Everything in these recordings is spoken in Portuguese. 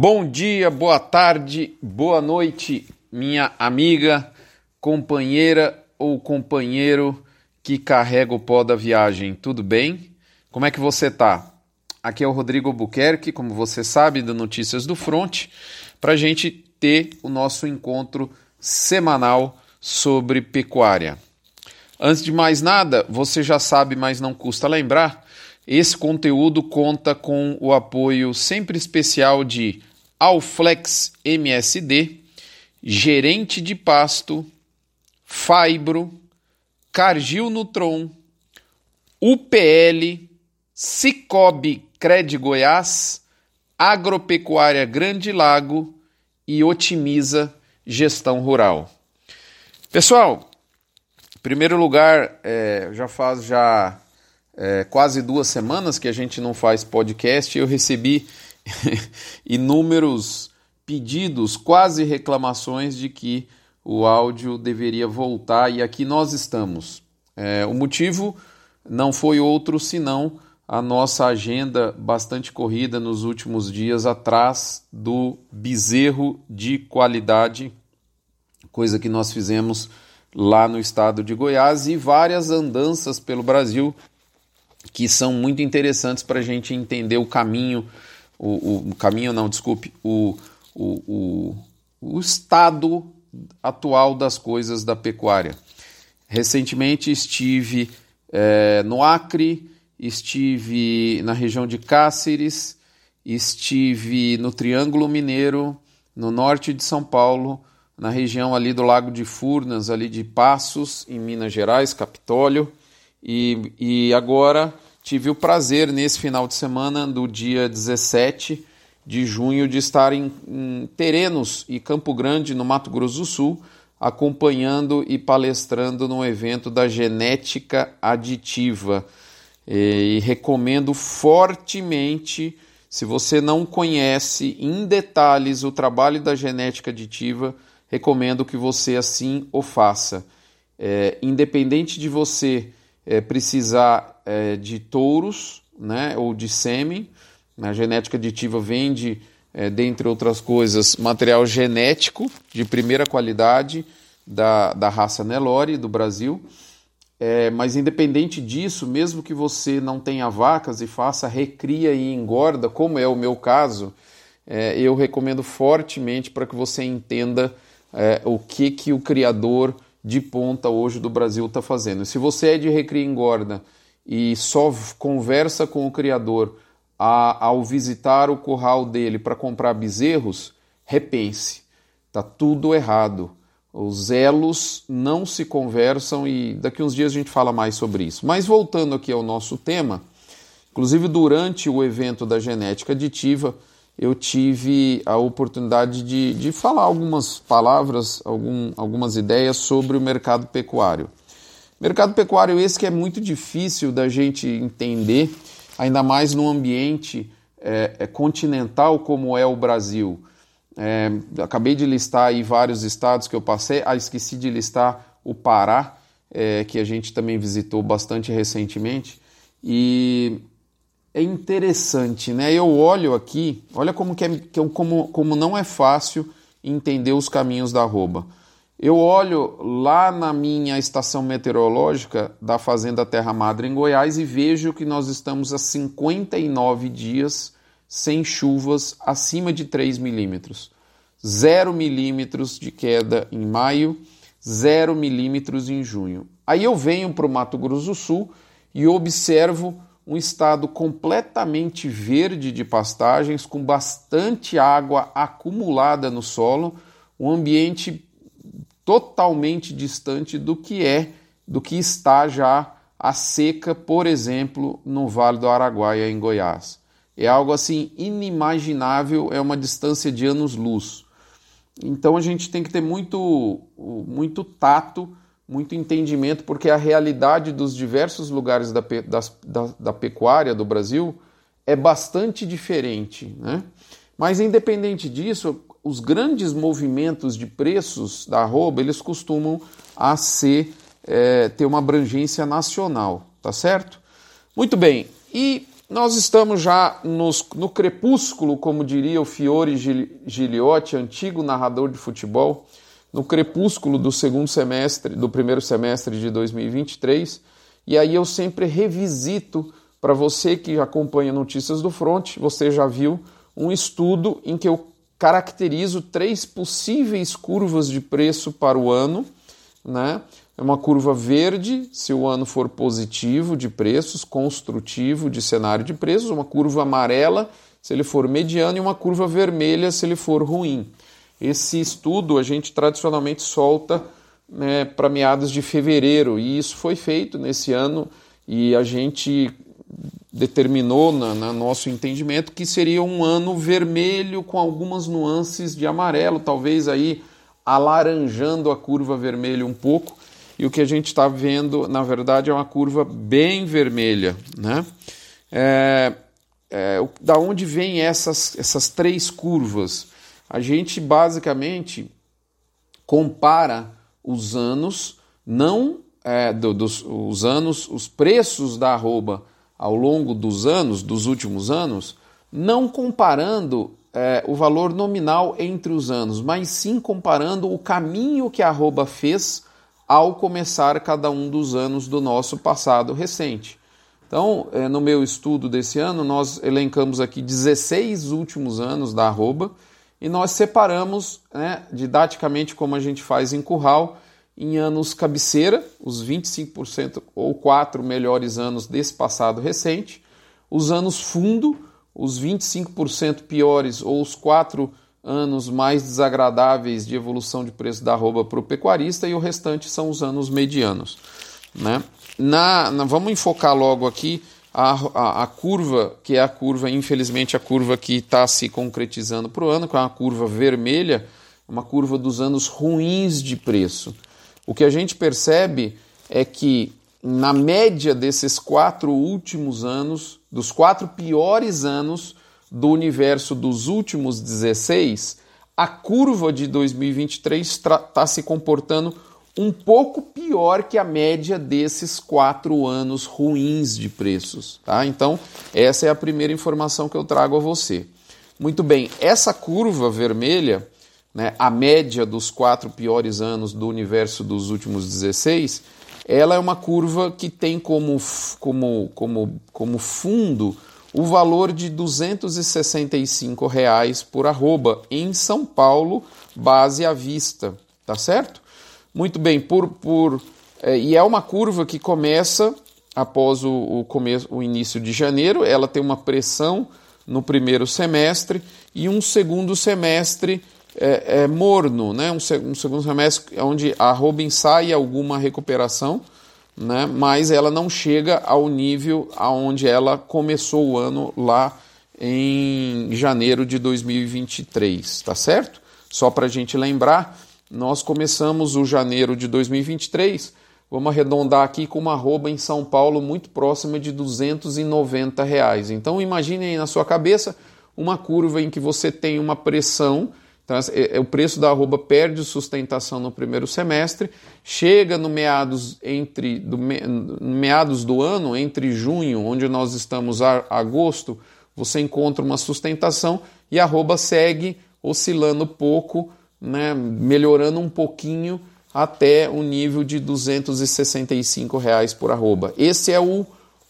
Bom dia, boa tarde, boa noite, minha amiga, companheira ou companheiro que carrega o pó da viagem. Tudo bem? Como é que você tá? Aqui é o Rodrigo Buquerque, como você sabe, do Notícias do Front, para a gente ter o nosso encontro semanal sobre pecuária. Antes de mais nada, você já sabe, mas não custa lembrar, esse conteúdo conta com o apoio sempre especial de Alflex MSD, Gerente de Pasto, Fibro, Cargil Nutron, UPL, Cicobi Cred Goiás, Agropecuária Grande Lago e Otimiza Gestão Rural. Pessoal, em primeiro lugar, é, já faz já é, quase duas semanas que a gente não faz podcast eu recebi inúmeros pedidos, quase reclamações de que o áudio deveria voltar e aqui nós estamos. É, o motivo não foi outro senão a nossa agenda bastante corrida nos últimos dias atrás do bezerro de qualidade, coisa que nós fizemos lá no estado de Goiás e várias andanças pelo Brasil que são muito interessantes para a gente entender o caminho, o, o, caminho não, desculpe, o, o, o, o estado atual das coisas da pecuária. Recentemente estive é, no Acre, estive na região de Cáceres, estive no Triângulo Mineiro, no norte de São Paulo, na região ali do Lago de Furnas, ali de Passos, em Minas Gerais, Capitólio, e, e agora tive o prazer nesse final de semana, do dia 17 de junho, de estar em, em Terenos e Campo Grande, no Mato Grosso do Sul, acompanhando e palestrando no evento da genética aditiva. E, e recomendo fortemente, se você não conhece em detalhes o trabalho da genética aditiva, recomendo que você assim o faça. É, independente de você é, precisar é, de touros né, ou de sêmen. A genética aditiva vende, é, dentre outras coisas, material genético de primeira qualidade da, da raça Nelore do Brasil. É, mas independente disso, mesmo que você não tenha vacas e faça recria e engorda, como é o meu caso, é, eu recomendo fortemente para que você entenda é, o que, que o criador de ponta hoje do Brasil está fazendo. Se você é de recria engorda e só conversa com o criador a, ao visitar o curral dele para comprar bezerros, repense. Tá tudo errado. Os elos não se conversam e daqui uns dias a gente fala mais sobre isso. Mas voltando aqui ao nosso tema, inclusive durante o evento da genética aditiva, eu tive a oportunidade de, de falar algumas palavras, algum, algumas ideias sobre o mercado pecuário. Mercado pecuário esse que é muito difícil da gente entender, ainda mais num ambiente é, é, continental como é o Brasil. É, acabei de listar aí vários estados que eu passei, ah, esqueci de listar o Pará, é, que a gente também visitou bastante recentemente, e é interessante, né? Eu olho aqui, olha como, que é, como, como não é fácil entender os caminhos da arroba. Eu olho lá na minha estação meteorológica da Fazenda Terra Madre em Goiás e vejo que nós estamos há 59 dias sem chuvas acima de 3 milímetros. 0 milímetros de queda em maio, 0 milímetros em junho. Aí eu venho para o Mato Grosso do Sul e observo um estado completamente verde de pastagens, com bastante água acumulada no solo, um ambiente totalmente distante do que é, do que está já a seca, por exemplo, no Vale do Araguaia, em Goiás. É algo assim inimaginável, é uma distância de anos-luz. Então a gente tem que ter muito, muito tato muito entendimento, porque a realidade dos diversos lugares da, da, da pecuária do Brasil é bastante diferente. Né? Mas, independente disso, os grandes movimentos de preços da arroba, eles costumam a ser, é, ter uma abrangência nacional, tá certo? Muito bem, e nós estamos já nos, no crepúsculo, como diria o Fiore Giliotti, antigo narrador de futebol, no crepúsculo do segundo semestre, do primeiro semestre de 2023, e aí eu sempre revisito para você que acompanha Notícias do Front, você já viu um estudo em que eu caracterizo três possíveis curvas de preço para o ano, né? É uma curva verde se o ano for positivo de preços, construtivo de cenário de preços, uma curva amarela se ele for mediano e uma curva vermelha se ele for ruim. Esse estudo a gente tradicionalmente solta né, para meados de fevereiro e isso foi feito nesse ano e a gente determinou no na nosso entendimento que seria um ano vermelho com algumas nuances de amarelo, talvez aí alaranjando a curva vermelha um pouco. E o que a gente está vendo, na verdade, é uma curva bem vermelha. Né? É, é, da onde vêm essas, essas três curvas? A gente basicamente compara os anos, não é, do, dos os anos, os preços da arroba ao longo dos anos, dos últimos anos, não comparando é, o valor nominal entre os anos, mas sim comparando o caminho que a arroba fez ao começar cada um dos anos do nosso passado recente. Então, é, no meu estudo desse ano, nós elencamos aqui 16 últimos anos da arroba e nós separamos né, didaticamente, como a gente faz em curral, em anos cabeceira, os 25% ou 4 melhores anos desse passado recente, os anos fundo, os 25% piores ou os 4 anos mais desagradáveis de evolução de preço da arroba para o pecuarista e o restante são os anos medianos. Né? Na, na vamos enfocar logo aqui a, a, a, curva, que é a curva, infelizmente, a curva que está se concretizando para o ano, que é uma curva vermelha, uma curva dos anos ruins de preço. O que a gente percebe é que, na média desses quatro últimos anos, dos quatro piores anos do universo dos últimos 16, a curva de 2023 está se comportando um pouco pior que a média desses quatro anos ruins de preços. Tá? Então, essa é a primeira informação que eu trago a você. Muito bem, essa curva vermelha né, a média dos quatro piores anos do universo dos últimos 16, ela é uma curva que tem como, como, como, como fundo o valor de 265 reais por arroba em São Paulo, base à vista, tá certo? Muito bem, por, por é, e é uma curva que começa após o, o, começo, o início de janeiro, ela tem uma pressão no primeiro semestre e um segundo semestre é, é morno, né? Um, um, segundo semestre onde a arroba ensaia alguma recuperação, né? mas ela não chega ao nível aonde ela começou o ano lá em janeiro de 2023, tá certo? Só para a gente lembrar, nós começamos o janeiro de 2023, vamos arredondar aqui com uma arroba em São Paulo muito próxima de 290 reais. Então imagine aí na sua cabeça uma curva em que você tem uma pressão então, é, é, o preço da arroba perde sustentação no primeiro semestre, chega no meados, entre, do, meados do ano, entre junho, onde nós estamos a agosto, você encontra uma sustentação e a arroba segue oscilando pouco, né, melhorando um pouquinho até o nível de 265 reais por arroba. Esse é o,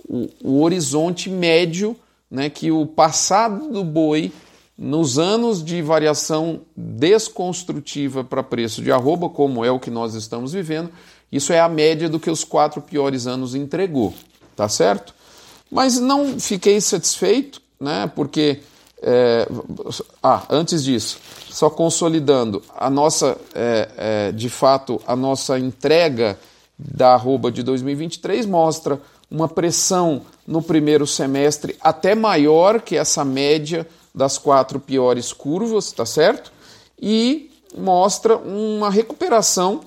o, o horizonte médio né, que o passado do boi nos anos de variação desconstrutiva para preço de arroba, como é o que nós estamos vivendo, isso é a média do que os quatro piores anos entregou, tá certo? Mas não fiquei satisfeito, né? Porque é, ah, antes disso, só consolidando, a nossa, é, é, de fato, a nossa entrega da arroba de 2023 mostra uma pressão no primeiro semestre até maior que essa média das quatro piores curvas, tá certo? E mostra uma recuperação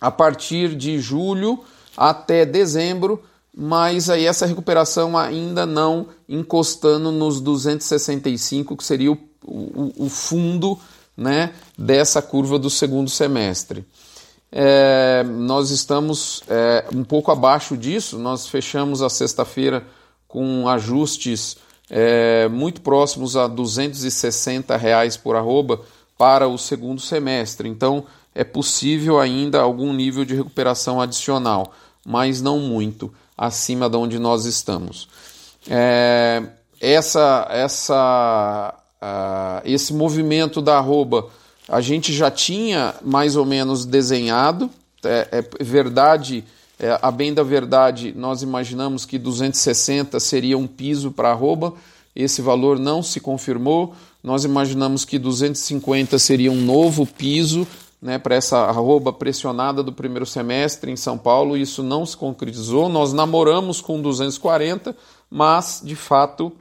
a partir de julho até dezembro, mas aí essa recuperação ainda não encostando nos 265, que seria o, o, o fundo né, dessa curva do segundo semestre. É, nós estamos é, um pouco abaixo disso, nós fechamos a sexta-feira com ajustes é, muito próximos a 260 reais por arroba para o segundo semestre. Então é possível ainda algum nível de recuperação adicional, mas não muito acima de onde nós estamos. É, essa, essa, uh, esse movimento da arroba a gente já tinha mais ou menos desenhado. É, é verdade, é, a bem da verdade, nós imaginamos que 260 seria um piso para arroba. Esse valor não se confirmou. Nós imaginamos que 250 seria um novo piso né, para essa arroba pressionada do primeiro semestre em São Paulo. Isso não se concretizou. Nós namoramos com 240, mas de fato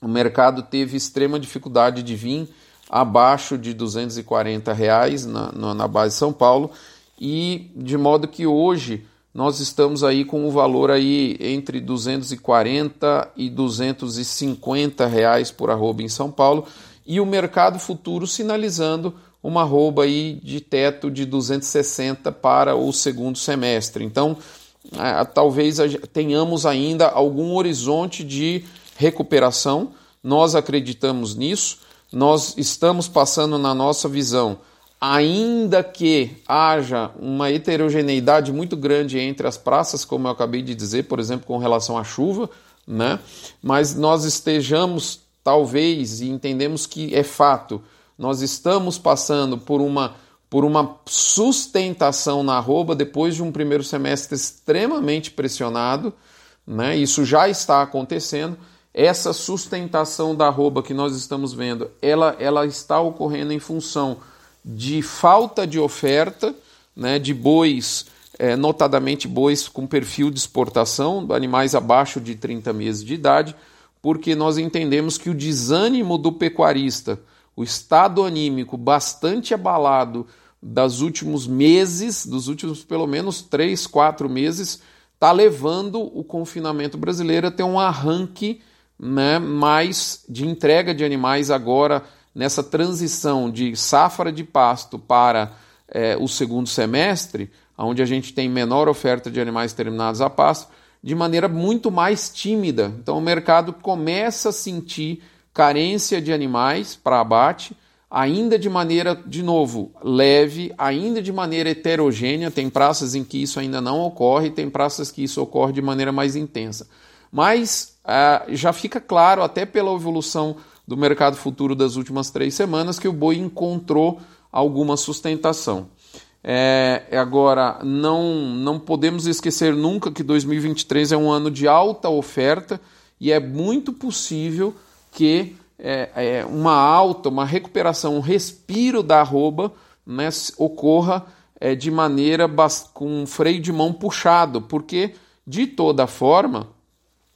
o mercado teve extrema dificuldade de vir abaixo de 240 reais na, na base de São Paulo e de modo que hoje nós estamos aí com o valor aí entre 240 e 250 reais por arroba em São Paulo e o mercado futuro sinalizando uma arroba aí de teto de 260 para o segundo semestre. Então, talvez tenhamos ainda algum horizonte de recuperação. Nós acreditamos nisso. Nós estamos passando na nossa visão, ainda que haja uma heterogeneidade muito grande entre as praças, como eu acabei de dizer, por exemplo, com relação à chuva, né? Mas nós estejamos talvez e entendemos que é fato, nós estamos passando por uma por uma sustentação na arroba depois de um primeiro semestre extremamente pressionado, né? Isso já está acontecendo. Essa sustentação da arroba que nós estamos vendo, ela, ela está ocorrendo em função de falta de oferta, né, de bois, é, notadamente bois com perfil de exportação, animais abaixo de 30 meses de idade, porque nós entendemos que o desânimo do pecuarista, o estado anímico bastante abalado das últimos meses, dos últimos pelo menos três, quatro meses, está levando o confinamento brasileiro a ter um arranque né, mais de entrega de animais agora nessa transição de safra de pasto para é, o segundo semestre, onde a gente tem menor oferta de animais terminados a pasto, de maneira muito mais tímida. Então o mercado começa a sentir carência de animais para abate, ainda de maneira, de novo, leve, ainda de maneira heterogênea. Tem praças em que isso ainda não ocorre, tem praças que isso ocorre de maneira mais intensa. Mas ah, já fica claro, até pela evolução do mercado futuro das últimas três semanas, que o boi encontrou alguma sustentação. É, agora, não, não podemos esquecer nunca que 2023 é um ano de alta oferta e é muito possível que é, é, uma alta, uma recuperação, um respiro da arroba né, ocorra é, de maneira com um freio de mão puxado, porque de toda forma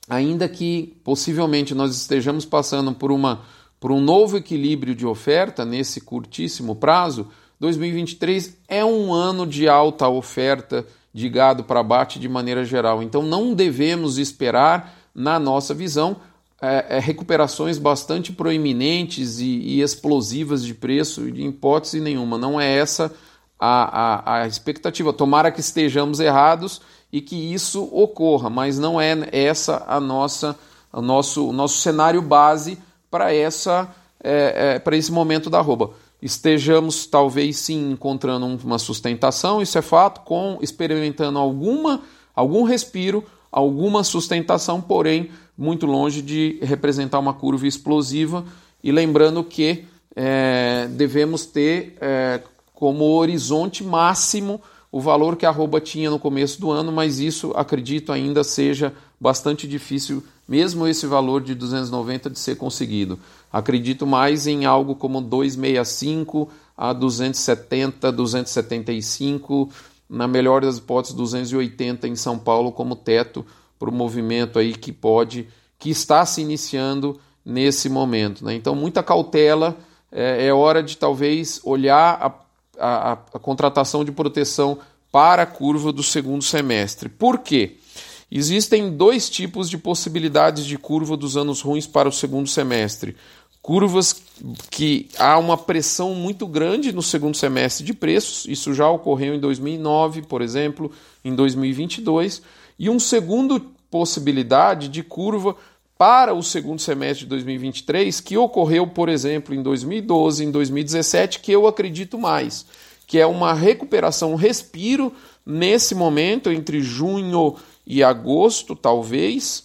ainda que possivelmente nós estejamos passando por, uma, por um novo equilíbrio de oferta nesse curtíssimo prazo, 2023 é um ano de alta oferta de gado para abate de maneira geral. Então não devemos esperar, na nossa visão, é, é, recuperações bastante proeminentes e, e, explosivas de preço, de hipótese nenhuma. Não é essa a, a, a expectativa. Tomara que estejamos errados e que isso ocorra, mas não é essa a nossa, o nosso, o nosso cenário base para essa é, é, para esse momento da arroba. Estejamos talvez sim encontrando uma sustentação, isso é fato, com experimentando alguma algum respiro, alguma sustentação, porém muito longe de representar uma curva explosiva. E lembrando que é, devemos ter é, como horizonte máximo o valor que a arroba tinha no começo do ano, mas isso acredito ainda seja bastante difícil, mesmo esse valor de 290 de ser conseguido. Acredito mais em algo como 265 a 270, 275, na melhor das hipóteses 280 em São Paulo como teto para o movimento aí que pode, que está se iniciando nesse momento. Né? Então muita cautela, é, é hora de talvez olhar a a, a contratação de proteção para a curva do segundo semestre. Por quê? Existem dois tipos de possibilidades de curva dos anos ruins para o segundo semestre. Curvas que há uma pressão muito grande no segundo semestre de preços, isso já ocorreu em 2009, por exemplo, em 2022, e um segundo possibilidade de curva para o segundo semestre de 2023 que ocorreu, por exemplo, em 2012, em 2017, que eu acredito mais, que é uma recuperação, um respiro nesse momento entre junho e agosto, talvez,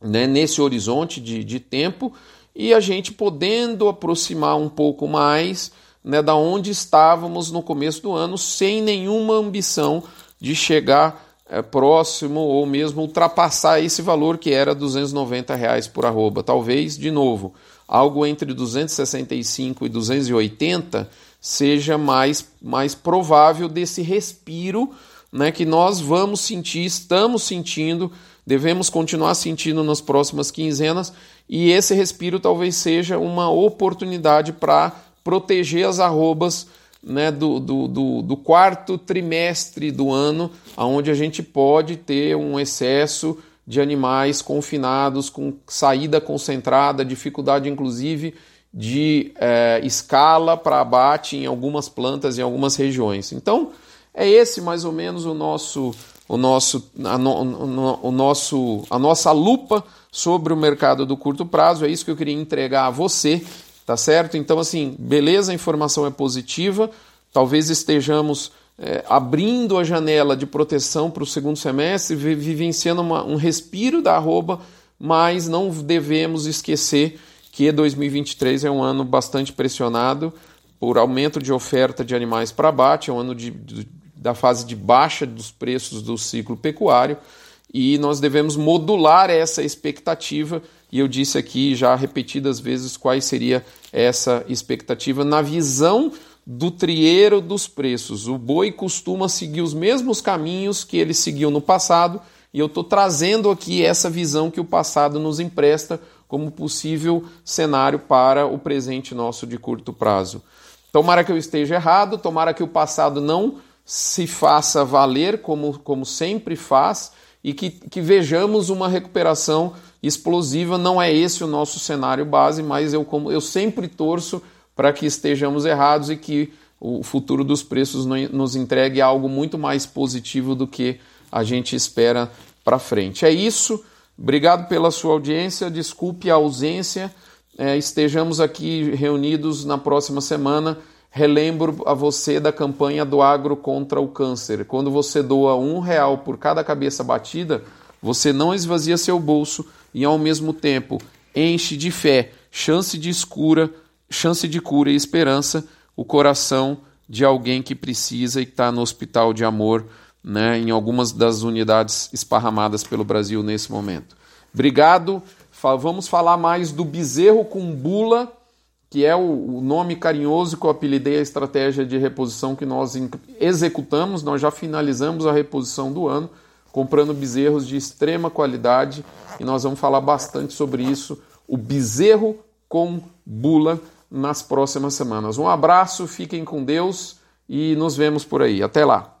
né, nesse horizonte de, de tempo, e a gente podendo aproximar um pouco mais né, da onde estávamos no começo do ano, sem nenhuma ambição de chegar próximo ou mesmo ultrapassar esse valor que era 290 reais por arroba. Talvez, de novo, algo entre 265 e 280 seja mais, mais provável desse respiro né, que nós vamos sentir, estamos sentindo, devemos continuar sentindo nas próximas quinzenas, e esse respiro talvez seja uma oportunidade para proteger as arrobas né, do, do, do, do, quarto trimestre do ano, onde a gente pode ter um excesso de animais confinados, com saída concentrada, dificuldade inclusive de é, escala para abate em algumas plantas em algumas regiões. Então, é esse mais ou menos o nosso, o nosso, a, no, o nosso, a nossa lupa sobre o mercado do curto prazo. É isso que eu queria entregar a você tá certo? Então, assim, beleza, a informação é positiva, talvez estejamos é, abrindo a janela de proteção para o segundo semestre, vivenciando uma, um respiro da arroba, mas não devemos esquecer que 2023 é um ano bastante pressionado por aumento de oferta de animais para abate, é um ano de, de, da fase de baixa dos preços do ciclo pecuário, e nós devemos modular essa expectativa e eu disse aqui já repetidas vezes quais seria essa expectativa na visão do trieiro dos preços. O boi costuma seguir os mesmos caminhos que ele seguiu no passado, e eu estou trazendo aqui essa visão que o passado nos empresta como possível cenário para o presente nosso de curto prazo. Tomara que eu esteja errado, tomara que o passado não se faça valer como, como sempre faz e que, que vejamos uma recuperação explosiva. Não é esse o nosso cenário base, mas eu, como, eu sempre torço para que estejamos errados e que o futuro dos preços nos entregue algo muito mais positivo do que a gente espera para frente. É isso. Obrigado pela sua audiência. Desculpe a ausência. É, estejamos aqui reunidos na próxima semana. Relembro a você da campanha do Agro contra o Câncer. Quando você doa um real por cada cabeça batida, você não esvazia seu bolso e ao mesmo tempo enche de fé, chance de escura, chance de cura e esperança o coração de alguém que precisa e está no hospital de amor, né, em algumas das unidades esparramadas pelo Brasil nesse momento. Obrigado. Vamos falar mais do bezerro com bula, que é o nome carinhoso que eu apelidei a estratégia de reposição que nós executamos. Nós já finalizamos a reposição do ano comprando bezerros de extrema qualidade e nós vamos falar bastante sobre isso, o bezerro com bula nas próximas semanas. Um abraço, fiquem com Deus e nos vemos por aí. Até lá.